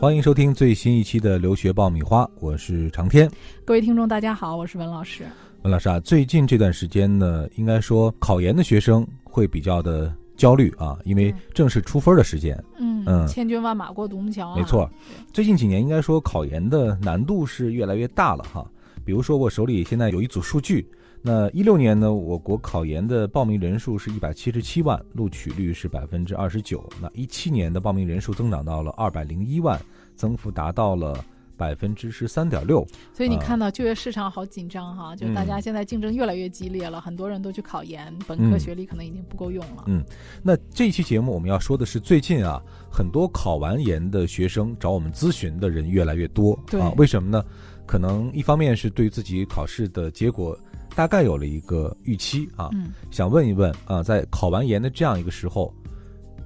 欢迎收听最新一期的留学爆米花，我是长天。各位听众，大家好，我是文老师。文老师啊，最近这段时间呢，应该说考研的学生会比较的焦虑啊，因为正是出分的时间。嗯嗯，千军万马过独木桥啊。没错，最近几年应该说考研的难度是越来越大了哈。比如说我手里现在有一组数据。那一六年呢，我国考研的报名人数是一百七十七万，录取率是百分之二十九。那一七年的报名人数增长到了二百零一万，增幅达到了百分之十三点六。所以你看到就业市场好紧张哈，就大家现在竞争越来越激烈了，很多人都去考研，本科学历可能已经不够用了。嗯，那这一期节目我们要说的是，最近啊，很多考完研的学生找我们咨询的人越来越多。对，为什么呢？可能一方面是对自己考试的结果。大概有了一个预期啊，想问一问啊，在考完研的这样一个时候，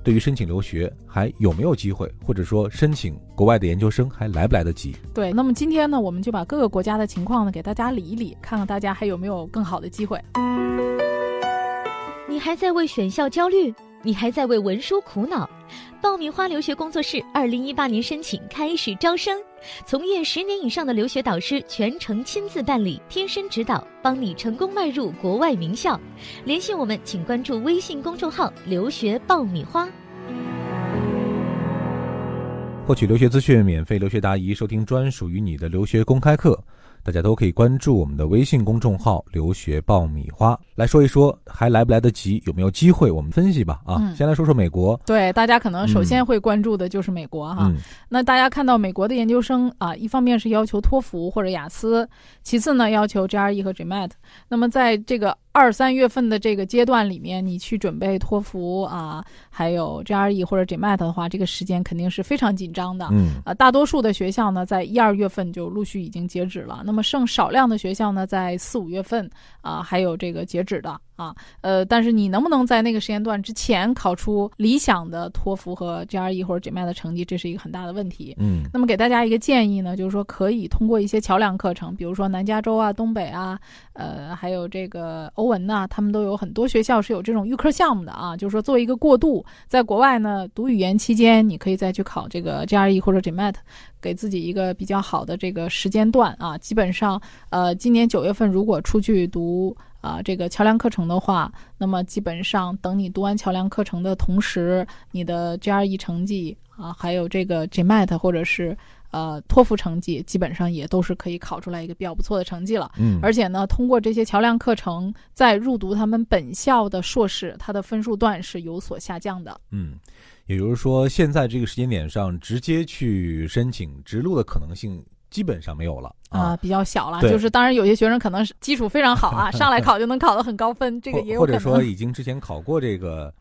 对于申请留学还有没有机会，或者说申请国外的研究生还来不来得及？对，那么今天呢，我们就把各个国家的情况呢给大家理一理，看看大家还有没有更好的机会。你还在为选校焦虑？你还在为文书苦恼？爆米花留学工作室二零一八年申请开始招生，从业十年以上的留学导师全程亲自办理，贴身指导，帮你成功迈入国外名校。联系我们，请关注微信公众号“留学爆米花”，获取留学资讯，免费留学答疑，收听专属于你的留学公开课。大家都可以关注我们的微信公众号“留学爆米花”来说一说，还来不来得及，有没有机会？我们分析吧。啊，先来说说美国。对，大家可能首先会关注的就是美国哈。那大家看到美国的研究生啊，一方面是要求托福或者雅思，其次呢要求 GRE 和 GMAT。那么在这个二三月份的这个阶段里面，你去准备托福啊，还有 GRE 或者 GMAT 的话，这个时间肯定是非常紧张的。嗯，啊，大多数的学校呢，在一二月份就陆续已经截止了。那么剩少量的学校呢，在四五月份啊，还有这个截止的。啊，呃，但是你能不能在那个时间段之前考出理想的托福和 GRE 或者 GMAT 的成绩，这是一个很大的问题。嗯，那么给大家一个建议呢，就是说可以通过一些桥梁课程，比如说南加州啊、东北啊，呃，还有这个欧文呐，他们都有很多学校是有这种预科项目的啊，就是说作为一个过渡，在国外呢读语言期间，你可以再去考这个 GRE 或者 GMAT，给自己一个比较好的这个时间段啊。基本上，呃，今年九月份如果出去读。啊，这个桥梁课程的话，那么基本上等你读完桥梁课程的同时，你的 GRE 成绩啊，还有这个 GMAT 或者是呃托福成绩，基本上也都是可以考出来一个比较不错的成绩了。嗯，而且呢，通过这些桥梁课程，在入读他们本校的硕士，它的分数段是有所下降的。嗯，也就是说，现在这个时间点上，直接去申请直录的可能性。基本上没有了啊，比较小了。就是当然，有些学生可能是基础非常好啊，上来考就能考得很高分，这个也有可能。或者说已经之前考过这个，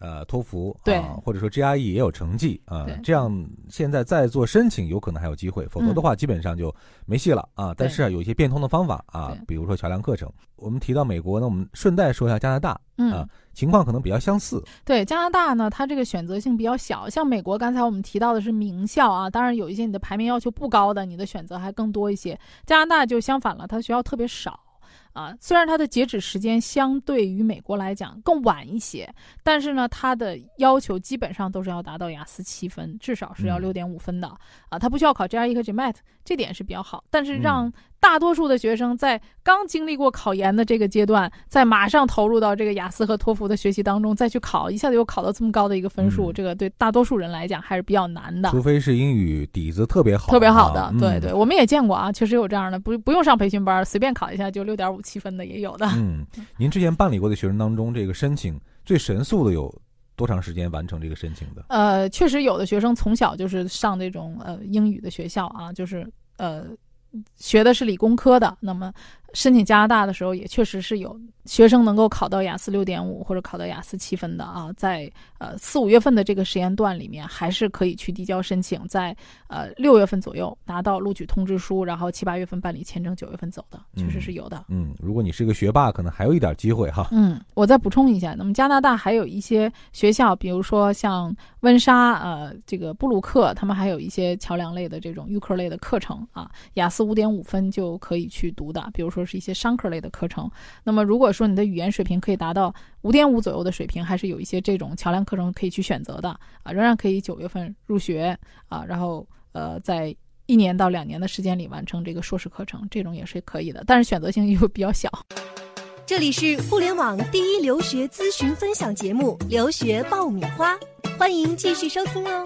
呃，托福，对，或者说 GRE 也有成绩啊，这样现在再做申请有可能还有机会，否则的话基本上就没戏了啊。但是啊有一些变通的方法啊，比如说桥梁课程。我们提到美国呢，我们顺带说一下加拿大啊。情况可能比较相似。对加拿大呢，它这个选择性比较小。像美国，刚才我们提到的是名校啊，当然有一些你的排名要求不高的，你的选择还更多一些。加拿大就相反了，它学校特别少啊。虽然它的截止时间相对于美国来讲更晚一些，但是呢，它的要求基本上都是要达到雅思七分，至少是要六点五分的啊。它不需要考 GRE 和 GMAT，这点是比较好。但是让大多数的学生在刚经历过考研的这个阶段，在马上投入到这个雅思和托福的学习当中，再去考，一下子又考到这么高的一个分数，这个对大多数人来讲还是比较难的。除非是英语底子特别好，特别好的，对对，我们也见过啊，确实有这样的，不不用上培训班，随便考一下就六点五七分的也有的。嗯，您之前办理过的学生当中，这个申请最神速的有多长时间完成这个申请的？呃，确实有的学生从小就是上这种呃英语的学校啊，就是呃。学的是理工科的，那么。申请加拿大的时候，也确实是有学生能够考到雅思六点五或者考到雅思七分的啊，在呃四五月份的这个时间段里面，还是可以去递交申请，在呃六月份左右拿到录取通知书，然后七八月份办理签证，九月份走的，确实是有的。嗯，如果你是个学霸，可能还有一点机会哈。嗯，我再补充一下，那么加拿大还有一些学校，比如说像温莎、呃这个布鲁克，他们还有一些桥梁类的这种预科类的课程啊，雅思五点五分就可以去读的，比如说。都是一些商科类的课程。那么，如果说你的语言水平可以达到五点五左右的水平，还是有一些这种桥梁课程可以去选择的啊，仍然可以九月份入学啊，然后呃，在一年到两年的时间里完成这个硕士课程，这种也是可以的，但是选择性又比较小。这里是互联网第一留学咨询分享节目《留学爆米花》，欢迎继续收听哦。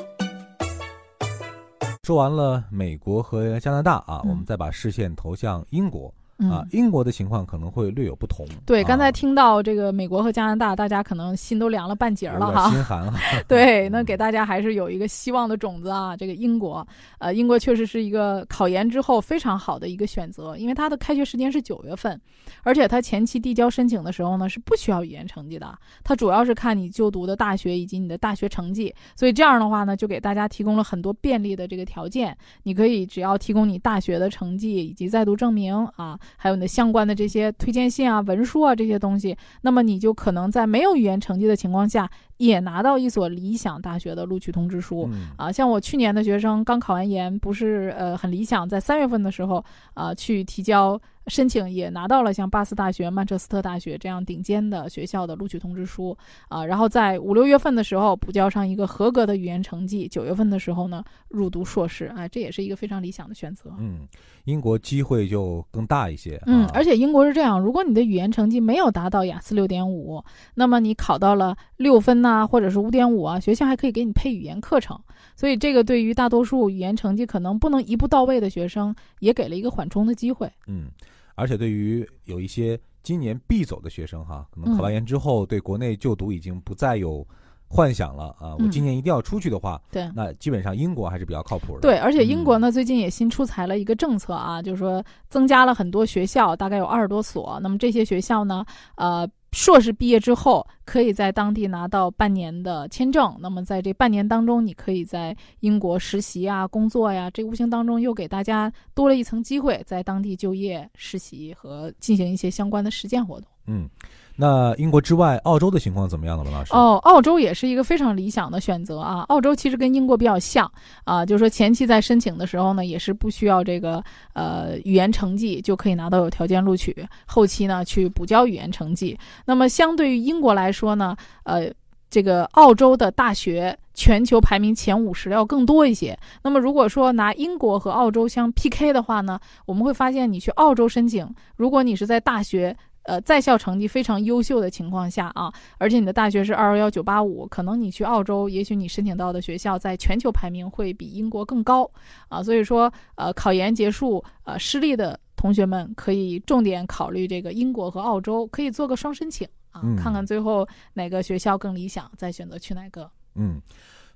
说完了美国和加拿大啊，嗯我们再把视线投向英国嗯啊，英国的情况可能会略有不同。对，啊刚才听到这个美国和加拿大，大家可能心都凉了半截儿了哈。心寒哈。对，那嗯给大家还是有一个希望的种子啊。这个英国，呃，英国确实是一个考研之后非常好的一个选择，因为它的开学时间是九月份，而且它前期递交申请的时候呢是不需要语言成绩的，它主要是看你就读的大学以及你的大学成绩。所以这样的话呢，就给大家提供了很多便利的这个条件。你可以只要提供你大学的成绩以及在读证明啊，还有你的相关的这些推荐信啊、文书啊这些东西，那么你就可能在没有语言成绩的情况下，也拿到一所理想大学的录取通知书。嗯啊，像我去年的学生刚考完研，不是呃很理想，在三月份的时候啊去提交申请，也拿到了像巴斯大学、曼彻斯特大学这样顶尖的学校的录取通知书啊，然后在五六月份的时候补交上一个合格的语言成绩，九月份的时候呢入读硕士啊，这也是一个非常理想的选择。嗯，英国机会就更大一些。嗯啊，而且英国是这样，如果你的语言成绩没有达到雅思六点五，那么你考到了六分呐、或者是五点五啊，学校还可以给你配语言课程。所以这个对于大多数语言成绩可能不能一步到位的学生，也给了一个缓冲的机会。嗯，而且对于有一些今年必走的学生哈，可能考完嗯研之后对国内就读已经不再有幻想了啊。我嗯今年一定要出去的话，对。那基本上英国还是比较靠谱的。对，而且英国嗯呢，最近也新出台了一个政策啊，就是说增加了很多学校，大概有二十多所。那么这些学校呢，呃，硕士毕业之后，可以在当地拿到半年的签证。那么在这半年当中，你可以在英国实习啊、工作呀，这无形当中又给大家多了一层机会，在当地就业、实习和进行一些相关的实践活动。嗯，那英国之外，澳洲的情况怎么样呢，文老师？哦，澳洲也是一个非常理想的选择啊。澳洲其实跟英国比较像啊，就是说前期在申请的时候呢，也是不需要这个呃语言成绩就可以拿到有条件录取，后期呢去补交语言成绩。那么相对于英国来说呢，呃。这个澳洲的大学全球排名前五十要更多一些。那么如果说拿英国和澳洲相 PK 的话呢，我们会发现你去澳洲申请，如果你是在大学呃在校成绩非常优秀的情况下啊，而且你的大学是二幺幺九八五，可能你去澳洲，也许你申请到的学校在全球排名会比英国更高啊。所以说，呃，考研结束呃失利的同学们可以重点考虑这个英国和澳洲，可以做个双申请啊，嗯看看最后哪个学校更理想，再选择去哪个。嗯，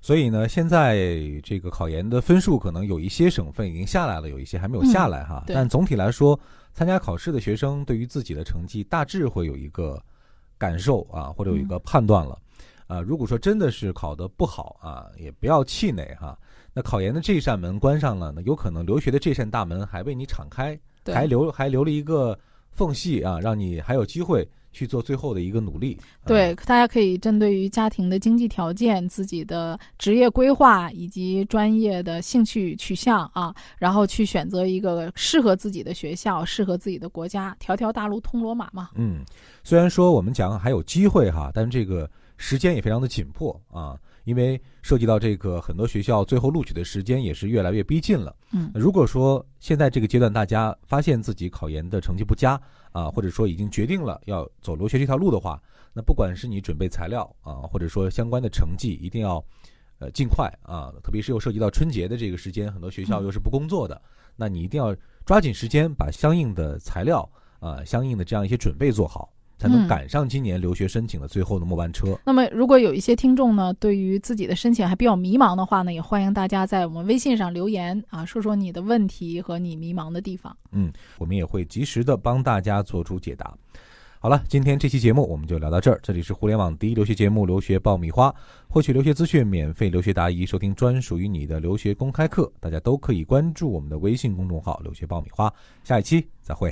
所以呢，现在这个考研的分数可能有一些省份已经下来了，有一些还没有下来哈。嗯但总体来说，参加考试的学生对于自己的成绩大致会有一个感受啊，或者有一个判断了。啊，如果说真的是考得不好啊，也不要气馁哈。那考研的这扇门关上了，那有可能留学的这扇大门还为你敞开，还留还留了一个缝隙啊，让你还有机会去做最后的一个努力。啊对，大家可以针对于家庭的经济条件、自己的职业规划以及专业的兴趣取向啊，然后去选择一个适合自己的学校、适合自己的国家。条条大路通罗马嘛。嗯，虽然说我们讲还有机会哈，但是这个时间也非常的紧迫啊，因为涉及到这个很多学校最后录取的时间也是越来越逼近了。嗯如果说现在这个阶段大家发现自己考研的成绩不佳啊，或者说已经决定了要走留学这条路的话，那不管是你准备材料啊，或者说相关的成绩，一定要呃尽快啊，特别是又涉及到春节的这个时间，很多学校嗯又是不工作的，那你一定要抓紧时间把相应的材料啊、相应的这样一些准备做好，才能嗯赶上今年留学申请的最后的末班车。那么，如果有一些听众呢，对于自己的申请还比较迷茫的话呢，也欢迎大家在我们微信上留言啊，说说你的问题和你迷茫的地方。嗯，我们也会及时的帮大家做出解答。好了，今天这期节目我们就聊到这儿。这里是互联网第一留学节目《留学爆米花》，获取留学资讯、免费留学答疑、收听专属于你的留学公开课，大家都可以关注我们的微信公众号“留学爆米花”。下一期再会。